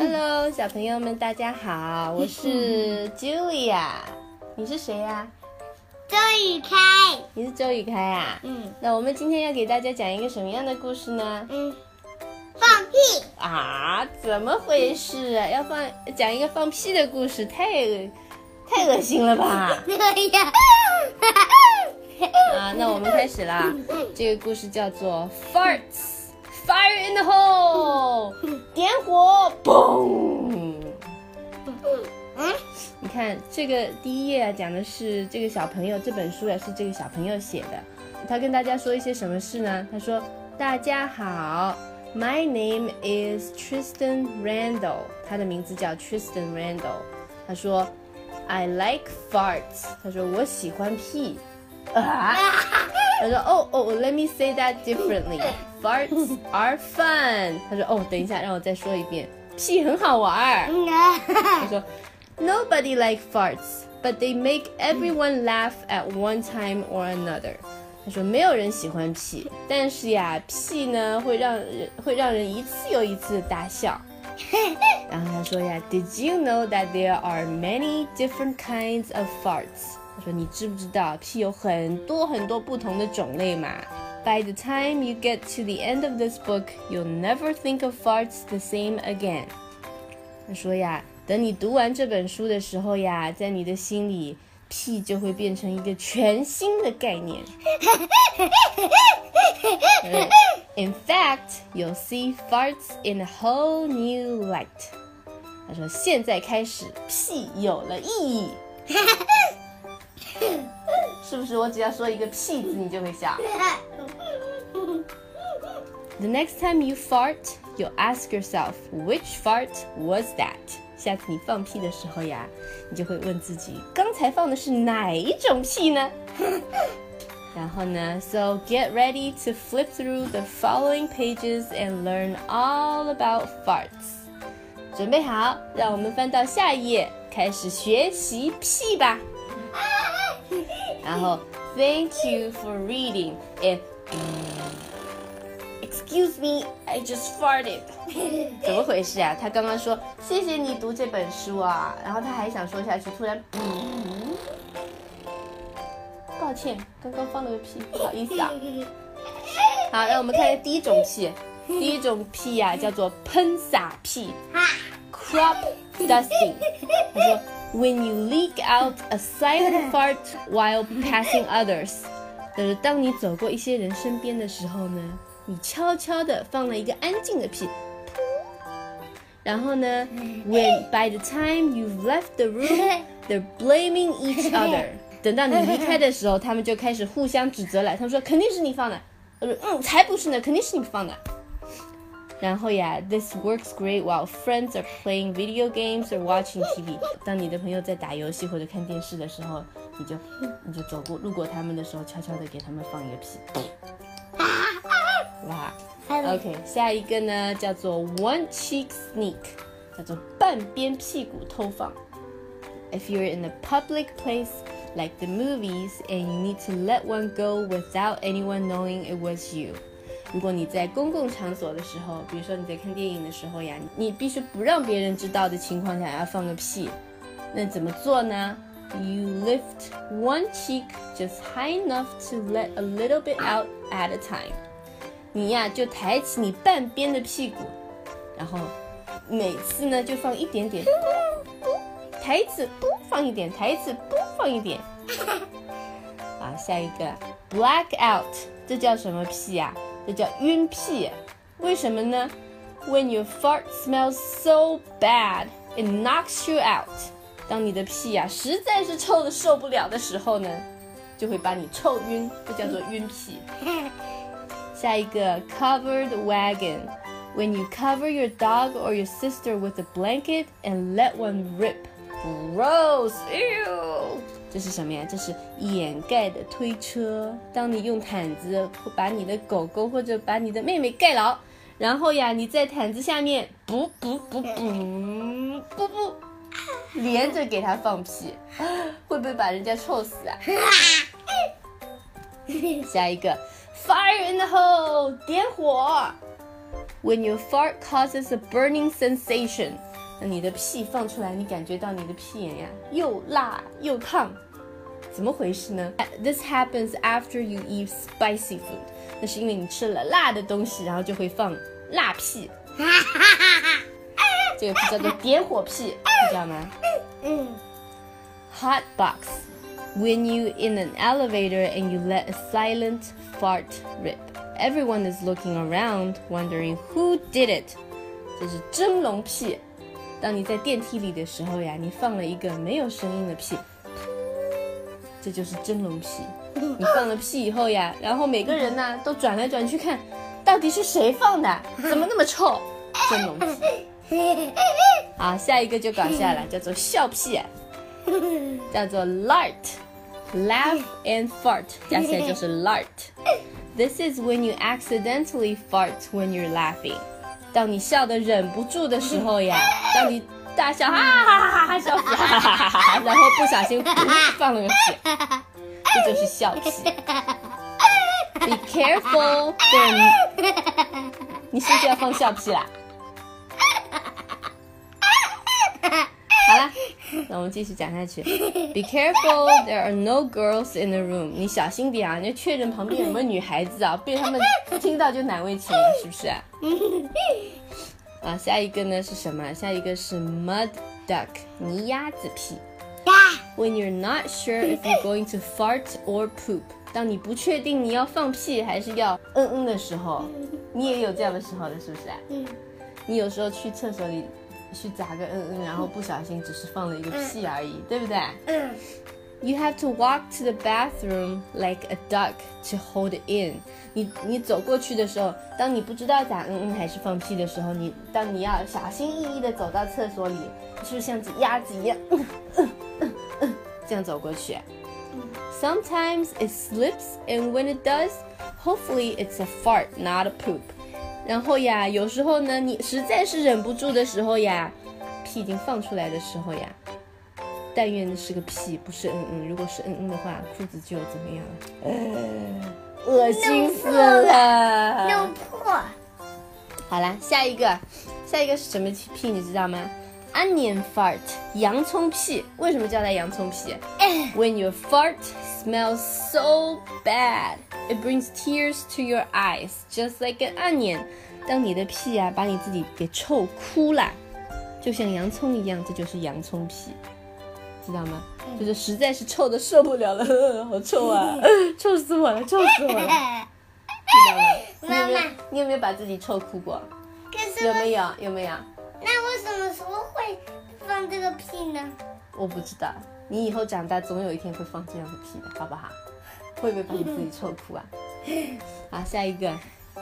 Hello，小朋友们，大家好，我是 Julia，你是谁呀、周雨开，你是周雨开啊？嗯。那我们今天要给大家讲一个什么样的故事呢？嗯，放屁，啊，怎么回事啊？要放讲一个放屁的故事，太太恶心了吧？对呀，啊，那我们开始啦。这个故事叫做 Farts Fire in the Hole，看这个第一页啊，讲的是这个小朋友，这本书啊是这个小朋友写的。他跟大家说一些什么事呢？他说：“大家好，My name is Tristan Randall。”他的名字叫 Tristan Randall。他说：“I like farts。”他说：“我喜欢屁。”啊！他说：“哦哦，Let me say that differently. Farts are fun。”他说：“哦，等一下，让我再说一遍，屁很好玩儿。”他说 ，Nobody like farts, but they make everyone laugh at one time or another。他说没有人喜欢屁，但是呀，屁呢会让人会让人一次又一次的大笑。然后他说呀，Did you know that there are many different kinds of farts？他说你知不知道屁有很多很多不同的种类嘛？By the time you get to the end of this book, you'll never think of farts the same again。他说呀， 等你读完这本书的时候呀，在你的心里，屁就会变成一个全新的概念。嗯 In fact, you'll see farts in a whole new light。他说，现在开始，屁有了意义。是不是？我只要说一个屁字，你就会笑。The next time you fart, you'll ask yourself, which fart was that? 下次你放屁的时候呀，你就会问自己，刚才放的是哪一种屁呢？然后呢，So get ready to flip through the following pages and learn all about farts. 准备好，让我们翻到下一页，开始学习屁吧。然后，Thank you for reading and Excuse me, I just farted. 怎么回事啊？他刚刚说谢谢你读这本书啊，然后他还想说下去，突然，嗯，抱歉，刚刚放了个屁，不好意思啊。好，让我们看下第一种屁，第一种屁呀、叫做喷洒屁 （crop dusting）。他说，When you leak out a silent fart while passing others，就是当你走过一些人身边的时候呢，你悄悄地放了一个安静的屁。然后呢，When by the time you've left the room, they're blaming each other。等到你离开的时候，他们就开始互相指责了。他们说肯定是你放的，我说嗯，才不是呢，肯定是你放的。然后呀，This works great while friends are playing video games or watching TV。当你的朋友在打游戏或者看电视的时候，你就你就走过路过他们的时候，悄悄的给他们放一个屁。哇，OK，下一个呢叫做 one cheek sneak，叫做半边屁股偷放。If you're in a public place like the movies and you need to let one go without anyone knowing it was you，如果你在公共场所的时候，比如说你在看电影的时候呀，你必须不让别人知道的情况下要放个屁，那怎么做呢？You lift one cheek just high enough to let a little bit out at a time。 你呀就抬起你半边的屁股，然后每次呢就放一点点，抬一次不放一点，抬一次不放一点。啊，下一个 black out，这叫什么屁呀、这叫晕屁。为什么呢？When your fart smells so bad, it knocks you out。当你的屁呀、实在是臭的受不了的时候呢，就会把你臭晕，这叫做晕屁。下一个 covered wagon。When you cover your dog or your sister with a blanket and let one rip. Gross! Ew! 这是什么呀？这是掩盖的推车。当你用毯子把你的狗狗或者把你的妹妹盖牢，然后呀，你在毯子下面补补补补补补连着给它放屁，会不会把人家臭死啊？下一个 ，fire in the hole，点火。When your fart causes a burning sensation， 那你的屁放出来，你感觉到你的屁眼呀又辣又烫，怎么回事呢？This happens after you eat spicy food。那是因为你吃了辣的东西，然后就会放辣屁。这个屁叫做点火屁，你知道吗？嗯 Hot box. When you in an elevator and you let a silent fart rip, everyone is looking around, wondering who did it. 这是蒸笼屁。当你在电梯里的时候呀，你放了一个没有声音的屁，这就是蒸笼屁。你放了屁以后呀，然后每个人呢都转来转去看，到底是谁放的？怎么那么臭？蒸笼屁。好，下一个就搞笑了，叫做笑屁。叫做 lart，laugh and fart，加起来就是 lart。This is when you accidentally fart when you're laughing。当你笑得忍不住的时候呀，当你大笑哈哈哈哈哈笑死，哈哈哈哈，然后不小心放了个屁，这就是笑屁。Be careful，对，你是不是要放笑屁啦？那我们继续讲下去。Be careful, there are no girls in the room。你小心点啊，你要确认旁边有没有女孩子啊，被他们听到就难为情了，是不是？啊，下一个呢是什么？下一个是 mud duck，泥鸭子屁。When you're not sure if you're going to fart or poop，当你不确定你要放屁还是要嗯嗯的时候，你也有这样的时候的，是不是？嗯你有时候去厕所里去砸个嗯嗯，然后不小心只是放了一个屁而已，对不对嗯？You have to walk to the bathroom like a duck to hold it in 你。你走过去的时候，当你不知道砸嗯嗯还是放屁的时候，你当你要小心翼翼的走到厕所里，是不是像只鸭子一样，嗯嗯嗯嗯这样走过去？Sometimes it slips, and when it does, hopefully it's a fart, not a poop. 然后呀，有时候呢，你实在是忍不住的时候呀，屁已经放出来的时候呀，但愿是个屁，不是嗯嗯。如果是嗯嗯的话，裤子就怎么样了？呃，恶心死了。弄破。好啦，下一个，下一个是什么屁？你知道吗？Onion fart，洋葱屁。为什么叫它洋葱屁？When your fart smells so bad, it brings tears to your eyes, just like an onion. 当你的屁啊，把你自己给臭哭了，就像洋葱一样，这就是洋葱屁，知道吗？就是实在是臭的受不了了，呵 呵好臭啊，臭死我了，臭死我了，知道吗？妈妈你有没有把自己臭哭过？有没有？有没有？那为什么时候会放这个屁呢？我不知道。你以后长大，总有一天会放这样的屁的，好不好？会不会把你自己臭哭啊？好，下一个，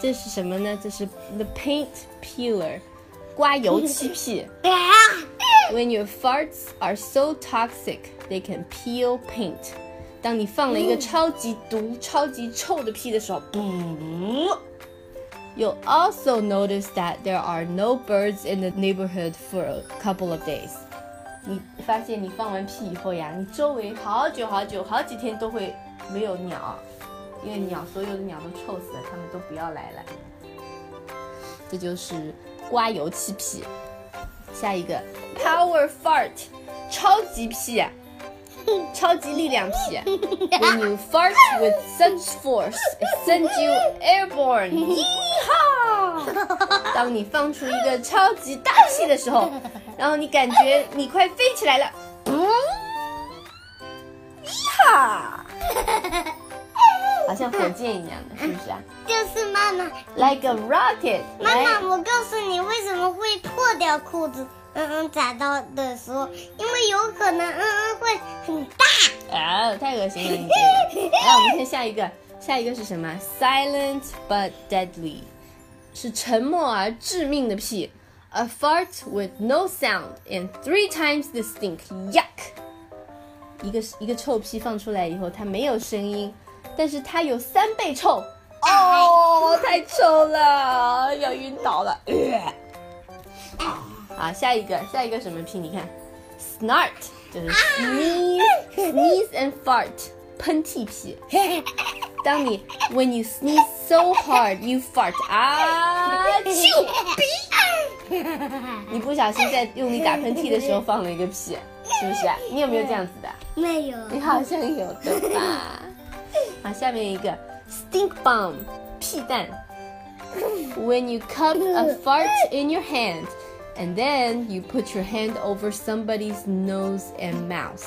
这是什么呢？这是 the paint peeler，刮油漆屁。When your farts are so toxic, they can peel paint. 当你放了一个超级毒、超级臭的屁的时候，噗 You'll also notice that there are no birds in the neighborhood for a couple of days. 你发现你放完屁以后呀，你周围好久好久好几天都会没有鸟，因为鸟所有的鸟都臭死了，它们都不要来了。这就是刮油漆屁。下一个 power fart，超级屁啊，超级力量屁。When you fart with such force, it sends you airborne. 咦哈！当你放出一个超级大气的时候，然后你感觉你快飞起来了，哈！好像火箭一样的，是不是啊就是妈妈，？Like a rocket，妈妈，我告诉你为什么会破掉裤子。嗯嗯，砸到的时候，因为有可能嗯嗯会很大。啊，太恶心了你这个。来，我们看下一个，下一个是什么？Silent but deadly，是沉默而致命的屁。A fart with no sound and three times the stink. Yuck！一个一个臭屁放出来以后，它没有声音，但是它有三倍臭。哦，太臭了，要晕倒了。好，下一个，下一个什么屁？你看，snart 就是 sneeze sneeze and fart 喷嚏屁。当你 when you sneeze so hard you fart 啊啾，你不小心在用力打喷嚏的时候放了一个屁，是不是啊？你有没有这样子的？没有。你好像有的吧？好，下面一个 stink bomb 屁蛋。When you cup a fart in your hand, and then you put your hand over somebody's nose and mouth.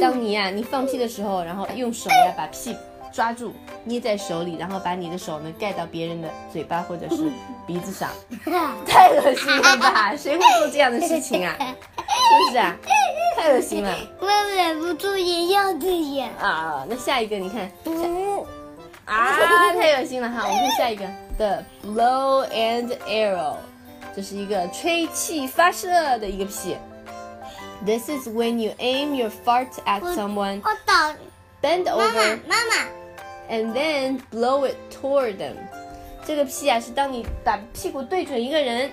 当你呀，你放屁的时候，然后用手呀把屁抓住，捏在手里，然后把你的手呢盖到别人的嘴巴或者是鼻子上，太恶心了吧？谁会做这样的事情啊？是不是啊？太恶心了。我忍不住也要这样。啊，那下一个你看，啊，太恶心了哈！我们看下一个，the blow and arrow，这是一个吹气发射的一个屁。This is when you aim your fart at someone, 我倒 bend 妈妈 over, 妈妈，and then blow it toward them。这个屁啊，是当你把屁股对准一个人，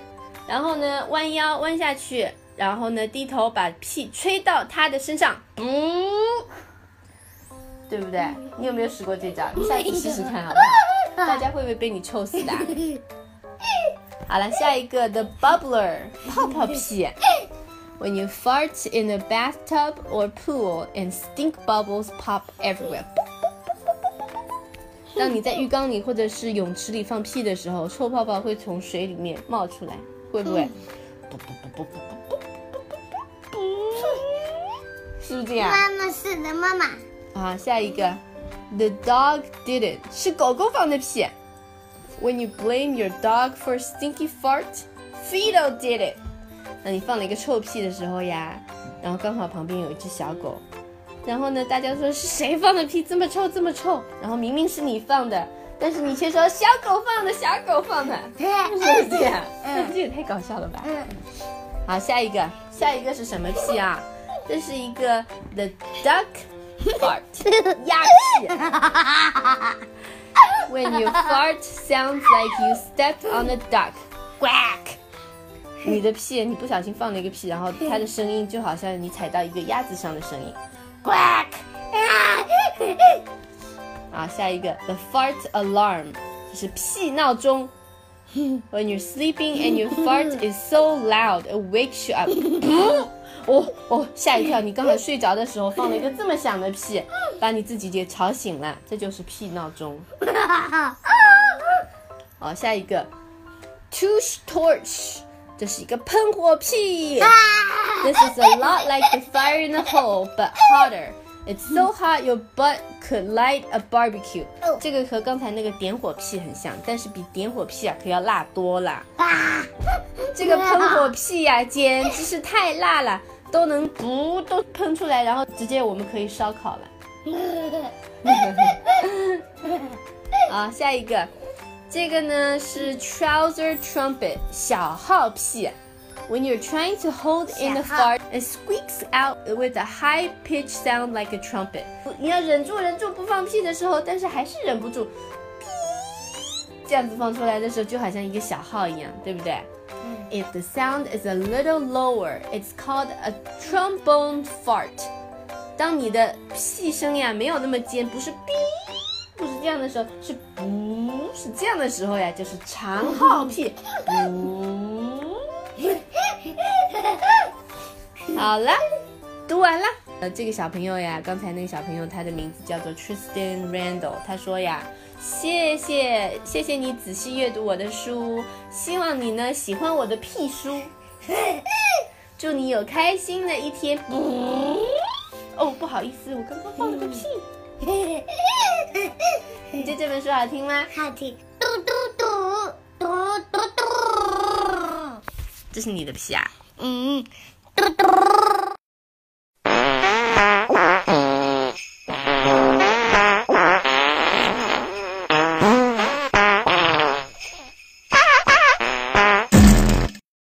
然后呢弯腰弯下去，然后呢低头把屁吹到他的身上，嗯，对不对？你有没有使过这招？你下次试试看好不好？大家会不会被你臭死的？好了，下一个 the bubbler 泡泡屁。When you fart in a bathtub or pool and stink bubbles pop everywhere. 当你在浴缸里或者是泳池里放屁的时候，臭泡泡会从水里面冒出来，会不会？是不是这样？妈妈是的，妈妈。啊，下一个，The dog did it，是狗狗放的屁。When you blame your dog for stinky fart, Fido did it。那你放了一个臭屁的时候呀，然后刚好旁边有一只小狗，然后呢，大家说是谁放的屁这么臭这么臭？然后明明是你放的，但是你却说小狗放的，小狗放的，是 不是这样？嗯这也太搞笑了吧！嗯，好，下一个，下一个是什么屁啊？这是一个 the duck fart，鸭屁。When you fart, sounds like you stepped on a duck. Quack！你的屁，你不小心放了一个屁，然后它的声音就好像你踩到一个鸭子上的声音。Quack！啊，下一个 the fart alarm，就是屁闹钟。When you're sleeping and your fart is so loud, it wakes you up. 哦哦，吓一跳！你刚才睡着的时候放了一个这么响的屁， 把你自己给吵醒了，这就是屁闹钟。好，下一个，touch torch，这是一个喷火屁。This is a lot like the fire in the hole, but hotter. It's so hot your butt could light a barbecue. 这个和刚才那个点火屁很像，但是比点火屁啊可要辣多了。这个喷火屁呀、简直是太辣了，都能不都喷出来，然后直接我们可以烧烤了。啊，下一个，这个呢是 trouser trumpet 小号屁。When you're trying to hold in a 小号 fart, it squeaks out with a high pitch sound like a trumpet. 你要忍住忍住不放屁的时候，但是还是忍不住，这样子放出来的时候，就好像一个小号一样，对不对？If the sound is a little lower, it's called a trombone fart. 当你的屁声呀没有那么尖，不是哔，不是这样的时候，是不是这样的时候呀，就是长号屁。不，好了，读完了。呃，这个小朋友呀，刚才那个小朋友，他的名字叫做 Tristan Randall。他说呀，谢谢谢谢你仔细阅读我的书，希望你呢喜欢我的屁书。祝你有开心的一天。哦，不好意思，我刚刚放了个屁。你觉得这本书好听吗？好听，嘟嘟嘟嘟嘟嘟。这是你的屁啊？嗯，嘟嘟。